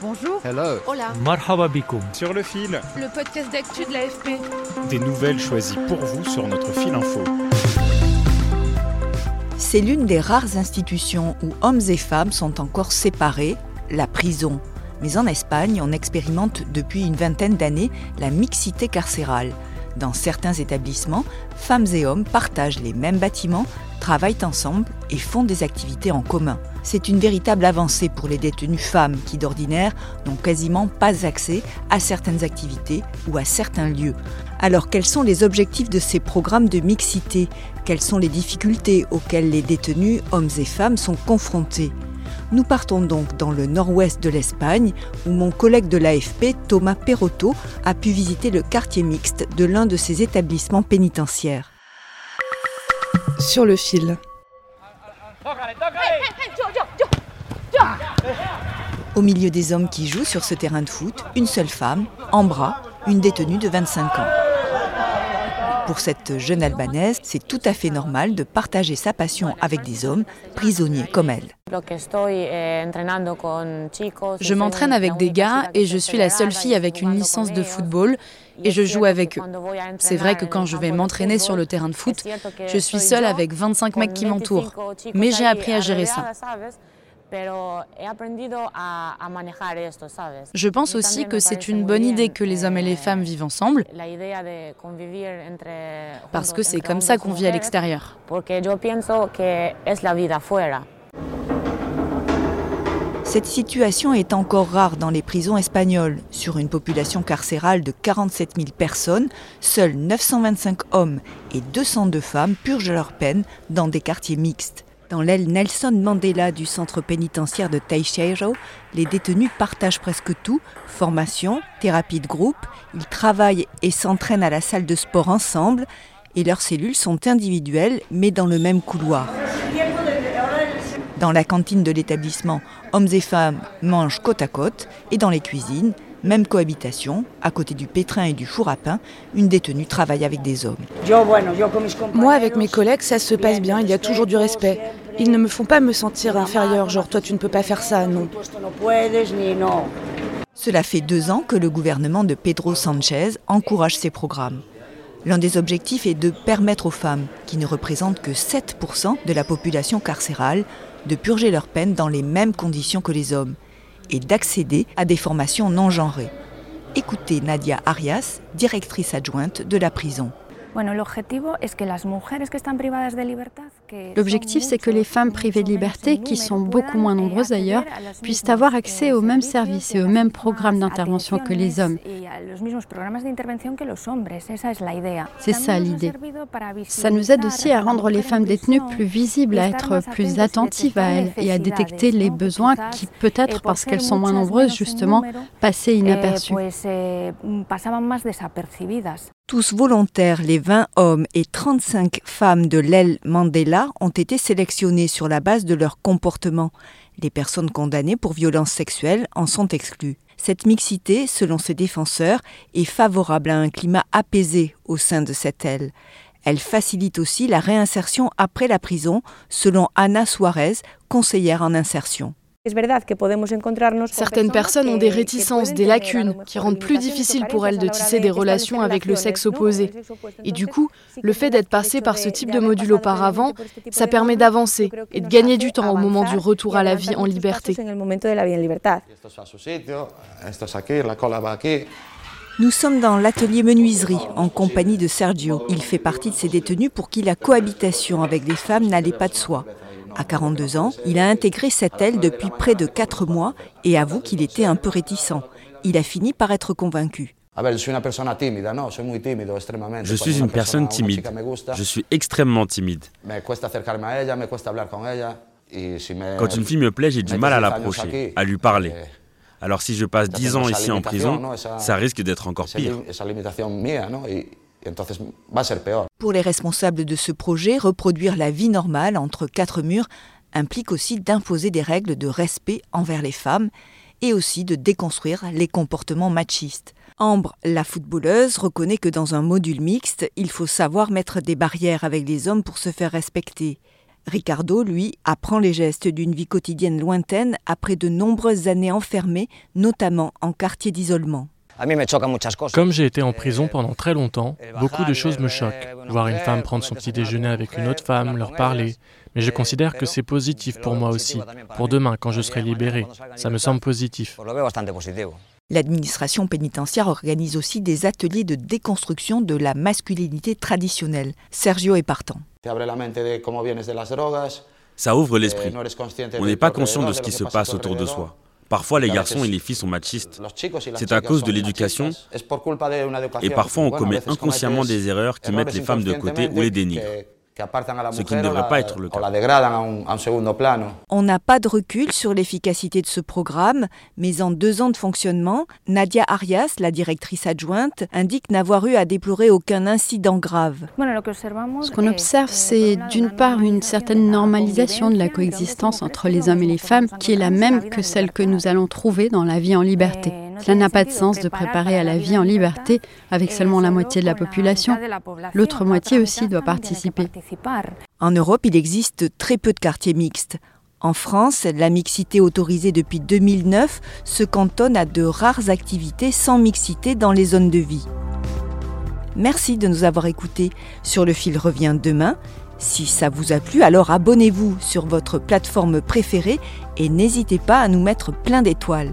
Bonjour. Hello. Hola. Marhaba bikoum. Sur le fil, Le podcast d'actu de l'AFP. des nouvelles choisies pour vous sur notre fil info. C'est l'une des rares institutions où hommes et femmes sont encore séparés, la prison. Mais en Espagne, on expérimente depuis une vingtaine d'années la mixité carcérale. Dans certains établissements, femmes et hommes partagent les mêmes bâtiments, travaillent ensemble et font des activités en commun. C'est une véritable avancée pour les détenues femmes qui d'ordinaire n'ont quasiment pas accès à certaines activités ou à certains lieux. Alors quels sont les objectifs de ces programmes de mixité? Quelles sont les difficultés auxquelles les détenus, hommes et femmes, sont confrontés? Nous partons donc dans le nord-ouest de l'Espagne, où mon collègue de l'AFP, Thomas Perotto, a pu visiter le quartier mixte de l'un de ces établissements pénitentiaires. Sur le fil. Au milieu des hommes qui jouent sur ce terrain de foot, une seule femme, en bras, une détenue de 25 ans. Pour cette jeune Albanaise, c'est tout à fait normal de partager sa passion avec des hommes, prisonniers comme elle. Je m'entraîne avec des gars et je suis la seule fille avec une licence de football et je joue avec eux. C'est vrai que quand je vais m'entraîner sur le terrain de foot, je suis seule avec 25 mecs qui m'entourent. Mais j'ai appris à gérer ça. Je pense aussi que c'est une bonne idée que les hommes et les femmes vivent ensemble, parce que c'est comme ça qu'on vit à l'extérieur. Cette situation est encore rare dans les prisons espagnoles. Sur une population carcérale de 47 000 personnes, seuls 925 hommes et 202 femmes purgent leur peine dans des quartiers mixtes. Dans l'aile Nelson Mandela du centre pénitentiaire de Teixeiro, les détenus partagent presque tout, formation, thérapie de groupe, ils travaillent et s'entraînent à la salle de sport ensemble, et leurs cellules sont individuelles mais dans le même couloir. Dans la cantine de l'établissement, hommes et femmes mangent côte à côte, et dans les cuisines, même cohabitation, à côté du pétrin et du four à pain, une détenue travaille avec des hommes. Moi, avec mes collègues, ça se passe bien, il y a toujours du respect. Ils ne me font pas me sentir inférieure, genre toi tu ne peux pas faire ça, non. Cela fait deux ans que le gouvernement de Pedro Sanchez encourage ces programmes. L'un des objectifs est de permettre aux femmes, qui ne représentent que 7% de la population carcérale, de purger leur peine dans les mêmes conditions que les hommes et d'accéder à des formations non genrées. Écoutez Nadia Arias, directrice adjointe de la prison. L'objectif, c'est que les femmes privées de liberté, qui sont beaucoup moins nombreuses d'ailleurs, puissent avoir accès aux mêmes services et aux mêmes programmes d'intervention que les hommes. C'est ça l'idée. Ça nous aide aussi à rendre les femmes détenues plus visibles, à être plus attentives à elles et à détecter les besoins qui, peut-être parce qu'elles sont moins nombreuses, justement, passaient inaperçus. Tous volontaires, les 20 hommes et 35 femmes de l'aile Mandela ont été sélectionnés sur la base de leur comportement. Les personnes condamnées pour violences sexuelles en sont exclues. Cette mixité, selon ses défenseurs, est favorable à un climat apaisé au sein de cette aile. Elle facilite aussi la réinsertion après la prison, selon Ana Suarez, conseillère en insertion. Certaines personnes ont des réticences, des lacunes, qui rendent plus difficile pour elles de tisser des relations avec le sexe opposé. Et du coup, le fait d'être passé par ce type de module auparavant, ça permet d'avancer et de gagner du temps au moment du retour à la vie en liberté. Nous sommes dans l'atelier menuiserie en compagnie de Sergio. Il fait partie de ces détenus pour qui la cohabitation avec des femmes n'allait pas de soi. À 42 ans, il a intégré cette aile depuis près de 4 mois et avoue qu'il était un peu réticent. Il a fini par être convaincu. Je suis une personne timide. Je suis extrêmement timide. Quand une fille me plaît, j'ai du mal à l'approcher, à lui parler. Eh, Alors si je passe 10 ans ici en prison, ça risque d'être encore pire. Pour les responsables de ce projet, reproduire la vie normale entre quatre murs implique aussi d'imposer des règles de respect envers les femmes et aussi de déconstruire les comportements machistes. Ambre, la footballeuse, reconnaît que dans un module mixte, il faut savoir mettre des barrières avec les hommes pour se faire respecter. Ricardo, lui, apprend les gestes d'une vie quotidienne lointaine après de nombreuses années enfermées, notamment en quartier d'isolement. Comme j'ai été en prison pendant très longtemps, beaucoup de choses me choquent. Voir une femme prendre son petit déjeuner avec une autre femme, leur parler. Mais je considère que c'est positif pour moi aussi. Pour demain, quand je serai libéré, ça me semble positif. L'administration pénitentiaire organise aussi des ateliers de déconstruction de la masculinité traditionnelle. Sergio est partant. Ça ouvre l'esprit. On n'est pas conscient de ce qui se passe autour de soi. Parfois, les garçons et les filles sont machistes. C'est à cause de l'éducation. Et parfois, on commet inconsciemment des erreurs qui mettent les femmes de côté ou les dénigrent ce qui ne devrait pas être le cas. On n'a pas de recul sur l'efficacité de ce programme, mais en deux ans de fonctionnement, Nadia Arias, la directrice adjointe, indique n'avoir eu à déplorer aucun incident grave. Ce qu'on observe, c'est d'une part une certaine normalisation de la coexistence entre les hommes et les femmes, qui est la même que celle que nous allons trouver dans la vie en liberté. Cela n'a pas de sens de préparer à la vie en liberté avec seulement la moitié de la population. L'autre moitié aussi doit participer. En Europe, il existe très peu de quartiers mixtes. En France, la mixité autorisée depuis 2009 se cantonne à de rares activités sans mixité dans les zones de vie. Merci de nous avoir écoutés. Sur le fil revient demain. Si ça vous a plu, alors abonnez-vous sur votre plateforme préférée et n'hésitez pas à nous mettre plein d'étoiles.